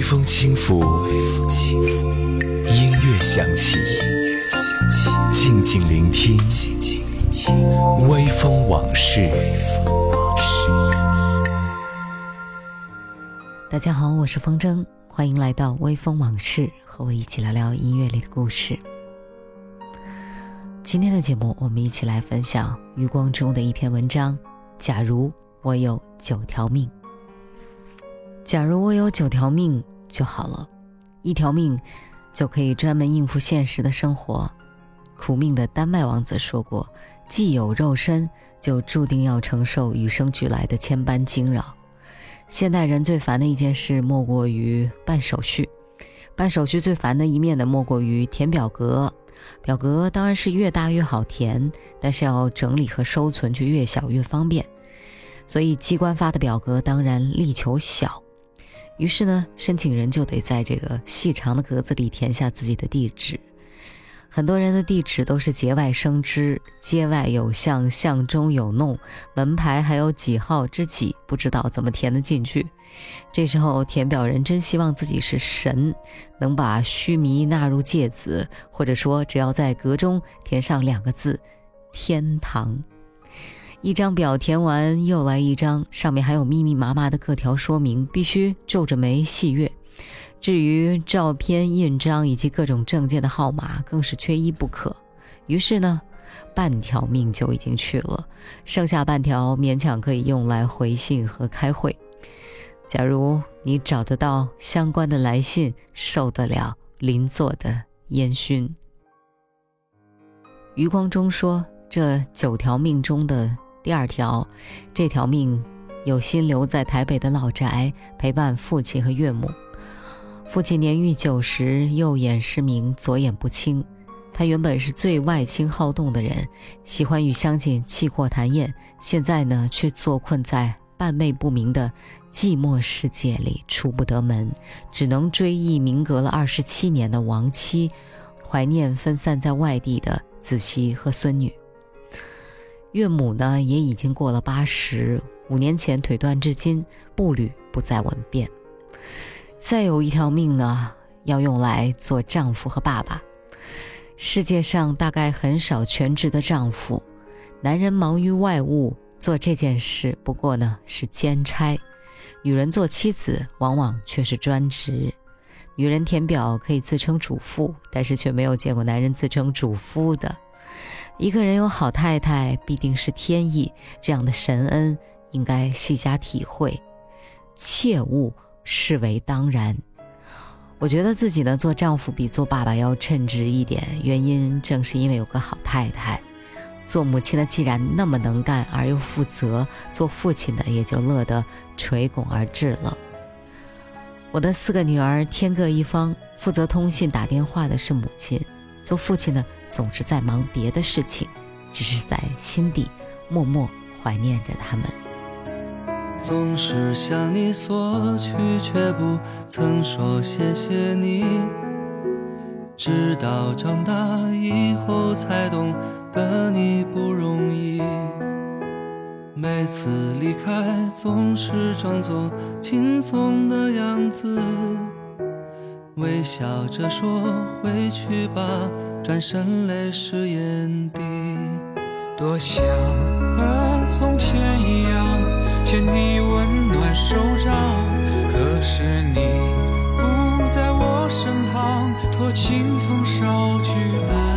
微风轻拂，音乐响起，静静聆听，微风往事。大家好，我是风筝，欢迎来到微风往事，和我一起聊聊音乐里的故事。今天的节目，我们一起来分享余光中的一篇文章。假如我有九条命。假如我有九条命就好了，一条命就可以专门应付现实的生活。苦命的丹麦王子说过：“既有肉身，就注定要承受与生俱来的千般惊扰。”现代人最烦的一件事，莫过于办手续。办手续最烦的一面呢，莫过于填表格。表格当然是越大越好填，但是要整理和收存就越小越方便。所以机关发的表格当然力求小。于是呢，申请人就得在这个细长的格子里填下自己的地址。很多人的地址都是节外生枝，街外有巷，巷中有弄，门牌还有几号之几，不知道怎么填得进去。这时候填表人真希望自己是神，能把须弥纳入芥子，或者说只要在格中填上两个字“天堂”。一张表填完，又来一张，上面还有密密麻麻的各条说明，必须皱着眉细阅。至于照片、印章以及各种证件的号码，更是缺一不可。于是呢，半条命就已经去了，剩下半条勉强可以用来回信和开会。假如你找得到相关的来信，受得了邻座的烟熏。余光中说：“这九条命中的。”第二条，这条命有心留在台北的老宅陪伴父亲和岳母。父亲年逾九十，右眼失明，左眼不清。他原本是最外倾好动的人，喜欢与乡亲气阔谈宴。现在呢，却坐困在半昧不明的寂寞世界里，出不得门，只能追忆明隔了二十七年的亡妻，怀念分散在外地的子媳和孙女。岳母呢，也已经过了八十五年前腿断至今，步履不再稳便。再有一条命呢，要用来做丈夫和爸爸。世界上大概很少全职的丈夫，男人忙于外务，做这件事不过呢是兼差；女人做妻子，往往却是专职。女人填表可以自称主妇，但是却没有见过男人自称主夫的。一个人有好太太，必定是天意。这样的神恩，应该细加体会，切勿视为当然。我觉得自己呢，做丈夫比做爸爸要称职一点，原因正是因为有个好太太。做母亲的既然那么能干而又负责，做父亲的也就乐得垂拱而治了。我的四个女儿天各一方，负责通信打电话的是母亲。做父亲的总是在忙别的事情，只是在心底默默怀念着他们。总是向你索取，却不曾说谢谢你。直到长大以后才懂得你不容易。每次离开，总是装作轻松的样子。微笑着说回去吧，转身泪湿眼底。多想和从前一样，牵你温暖手掌。可是你不在我身旁，托清风捎去安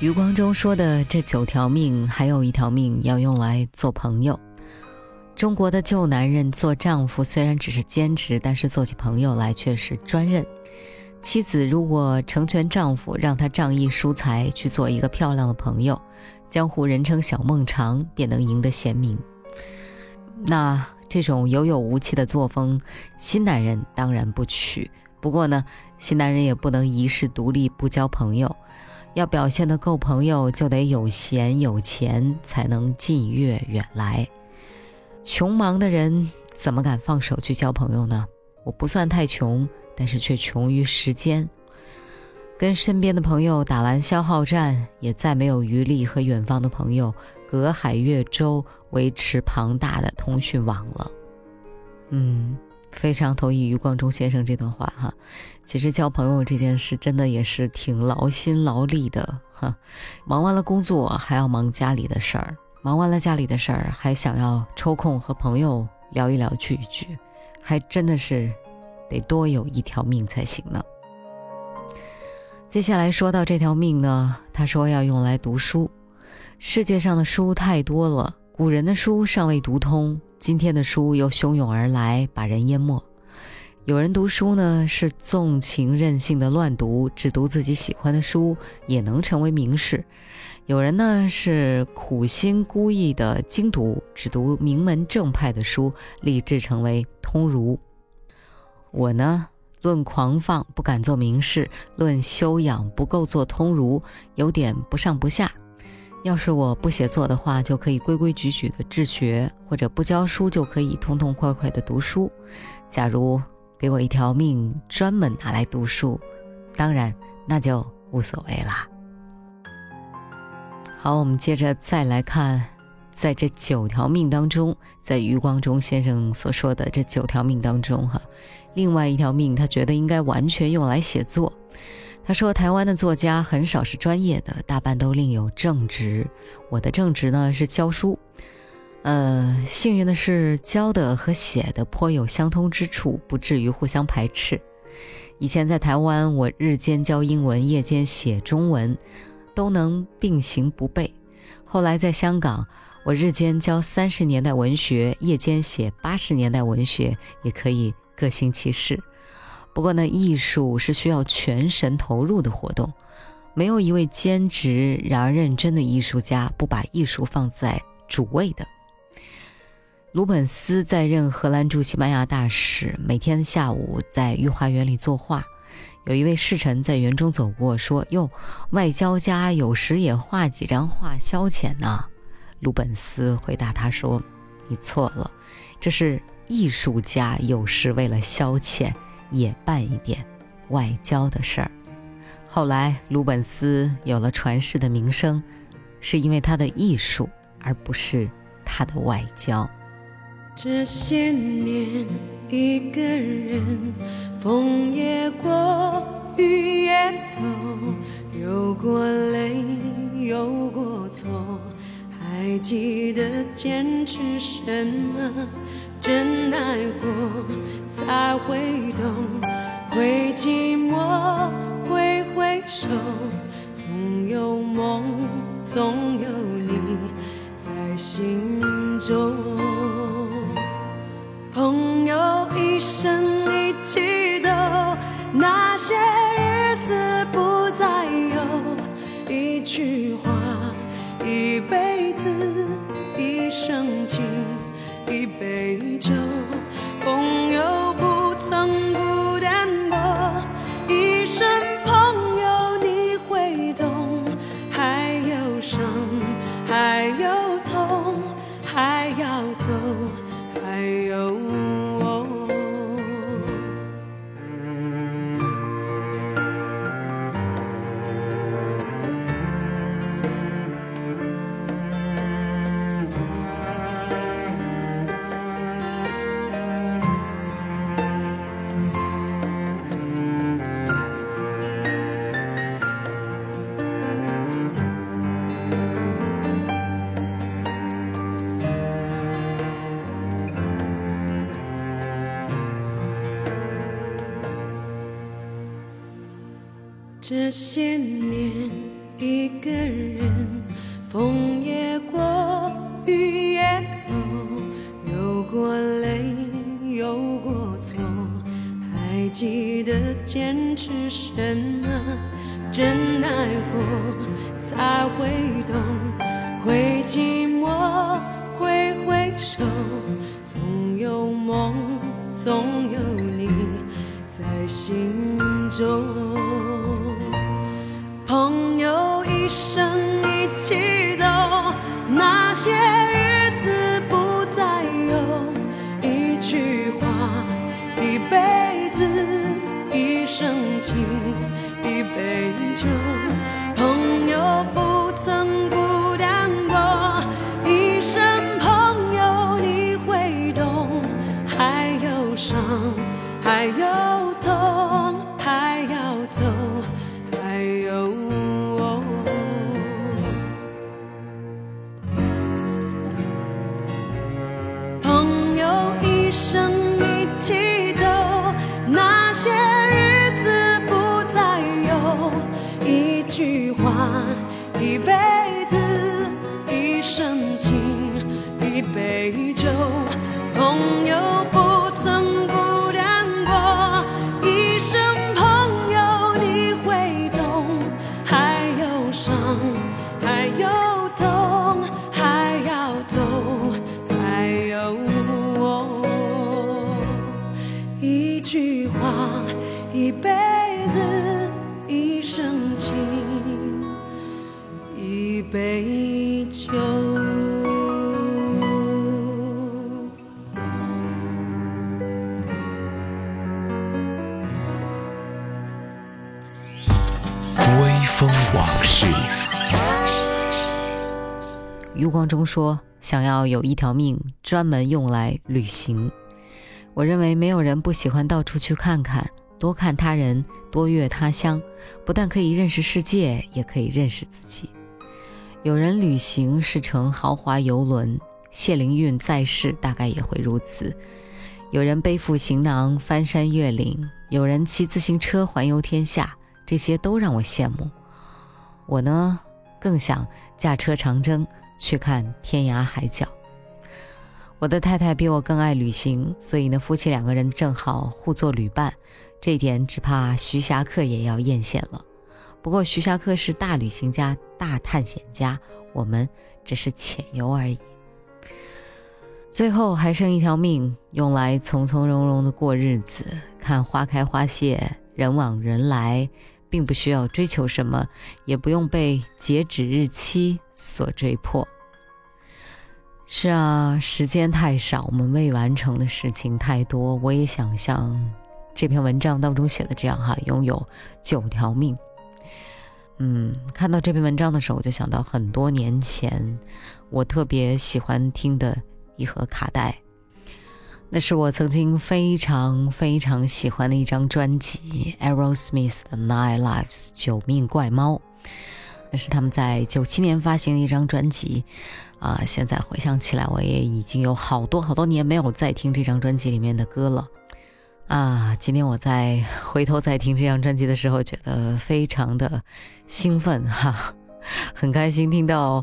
余光中说的这九条命，还有一条命要用来做朋友。中国的旧男人做丈夫虽然只是兼职，但是做起朋友来却是专任。妻子如果成全丈夫，让他仗义疏财，去做一个漂亮的朋友，江湖人称小孟尝，便能赢得贤名。那这种有有无气的作风，新男人当然不娶。不过呢，新男人也不能一世独立，不交朋友。要表现得够朋友，就得有闲有钱，才能近月远来。穷忙的人怎么敢放手去交朋友呢？我不算太穷，但是却穷于时间。跟身边的朋友打完消耗战，也再没有余力和远方的朋友隔海越洲维持庞大的通讯网了。嗯，非常同意余光中先生这段话哈。其实交朋友这件事真的也是挺劳心劳力的哈。忙完了工作，还要忙家里的事儿；忙完了家里的事儿，还想要抽空和朋友聊一聊、聚一聚，还真的是得多有一条命才行呢。接下来说到这条命呢，他说要用来读书。世界上的书太多了，古人的书尚未读通，今天的书又汹涌而来，把人淹没。有人读书呢是纵情任性的乱读，只读自己喜欢的书，也能成为名士；有人呢是苦心孤诣的精读，只读名门正派的书，立志成为通儒。我呢？论狂放不敢做名士，论修养不够做通儒，有点不上不下。要是我不写作的话，就可以规规矩矩的治学，或者不教书就可以痛痛快快的读书。假如给我一条命专门拿来读书，当然那就无所谓啦。好，我们接着再来看，在这九条命当中，在余光中先生所说的这九条命当中，哈。另外一条命，他觉得应该完全用来写作。他说，台湾的作家很少是专业的，大半都另有正职。我的正职呢是教书，呃，幸运的是教的和写的颇有相通之处，不至于互相排斥。以前在台湾，我日间教英文，夜间写中文，都能并行不悖。后来在香港，我日间教三十年代文学，夜间写八十年代文学，也可以各行其事。不过呢，艺术是需要全神投入的活动，没有一位兼职然而认真的艺术家不把艺术放在主位的。鲁本斯在任荷兰驻西班牙大使，每天下午在御花园里作画。有一位侍臣在园中走过，说：“哟，外交家有时也画几张画消遣呢。”鲁本斯回答他说：“你错了，这是艺术家有时为了消遣也办一点外交的事儿。”后来，鲁本斯有了传世的名声，是因为他的艺术，而不是他的外交。这些年，一个人，风也过，雨也走，有过泪，有过错。还记得坚持什么？真爱过，才会懂。会寂寞，会回首，总有梦，总有你在心中。一杯酒。这些年，一个人，风也过，雨也走，有过泪，有过错。还记得坚持什么？真爱过，才会懂。会寂寞，会回首，总有梦，总有你在心中。光中说：“想要有一条命专门用来旅行。”我认为没有人不喜欢到处去看看，多看他人，多阅他乡，不但可以认识世界，也可以认识自己。有人旅行是乘豪华游轮，谢灵运在世大概也会如此。有人背负行囊翻山越岭，有人骑自行车环游天下，这些都让我羡慕。我呢，更想驾车长征，去看天涯海角。我的太太比我更爱旅行，所以呢，夫妻两个人正好互作旅伴，这一点只怕徐霞客也要艳羡了。不过徐霞客是大旅行家、大探险家，我们只是浅游而已。最后还剩一条命，用来从从容容的过日子，看花开花谢，人往人来，并不需要追求什么，也不用被截止日期所追迫。是啊，时间太少，我们未完成的事情太多。我也想像这篇文章当中写的这样哈，拥有九条命。嗯，看到这篇文章的时候，我就想到很多年前我特别喜欢听的一盒卡带，那是我曾经非常非常喜欢的一张专辑，Aerosmith 的《Nine Lives》九命怪猫。那是他们在九七年发行的一张专辑，啊，现在回想起来，我也已经有好多好多年没有再听这张专辑里面的歌了，啊，今天我在回头再听这张专辑的时候，觉得非常的兴奋哈，很开心听到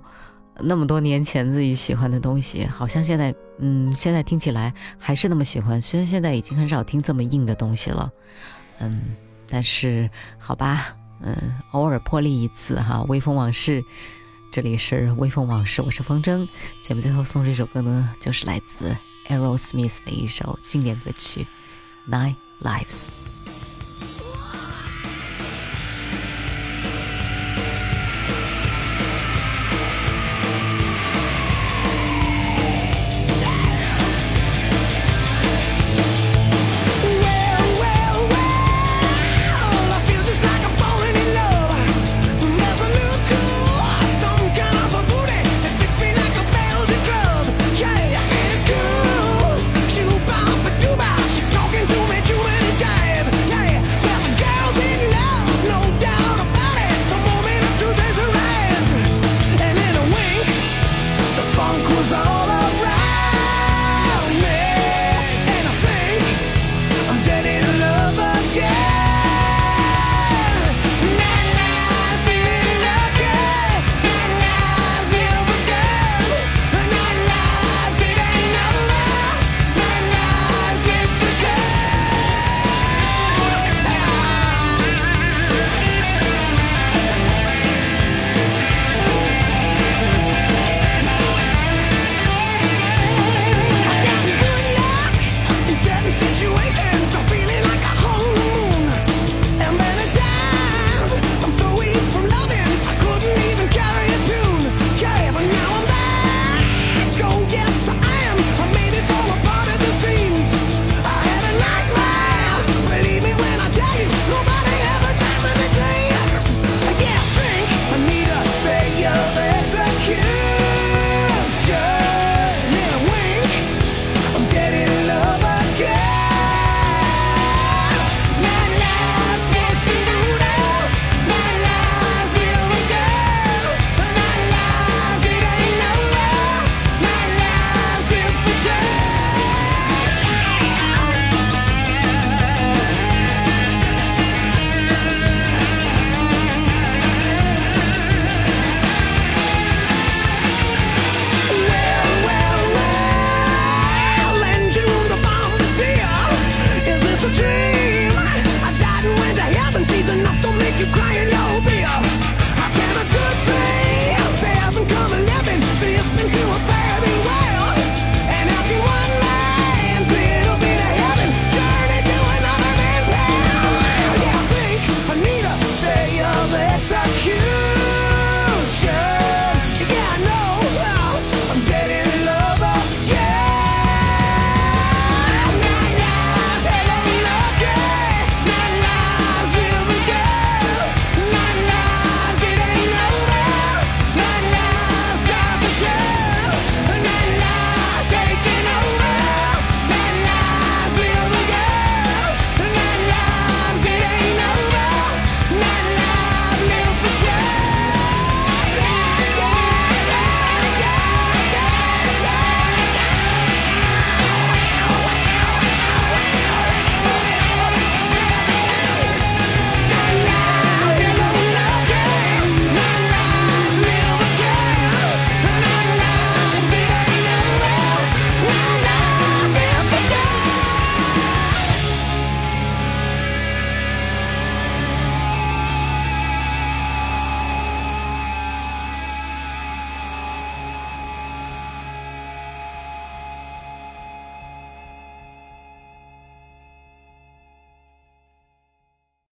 那么多年前自己喜欢的东西，好像现在，嗯，现在听起来还是那么喜欢，虽然现在已经很少听这么硬的东西了，嗯，但是好吧。嗯，偶尔破例一次哈，微风往事，这里是微风往事，我是风筝。节目最后送这首歌呢，就是来自 Aerosmith 的一首经典歌曲《Nine Lives》。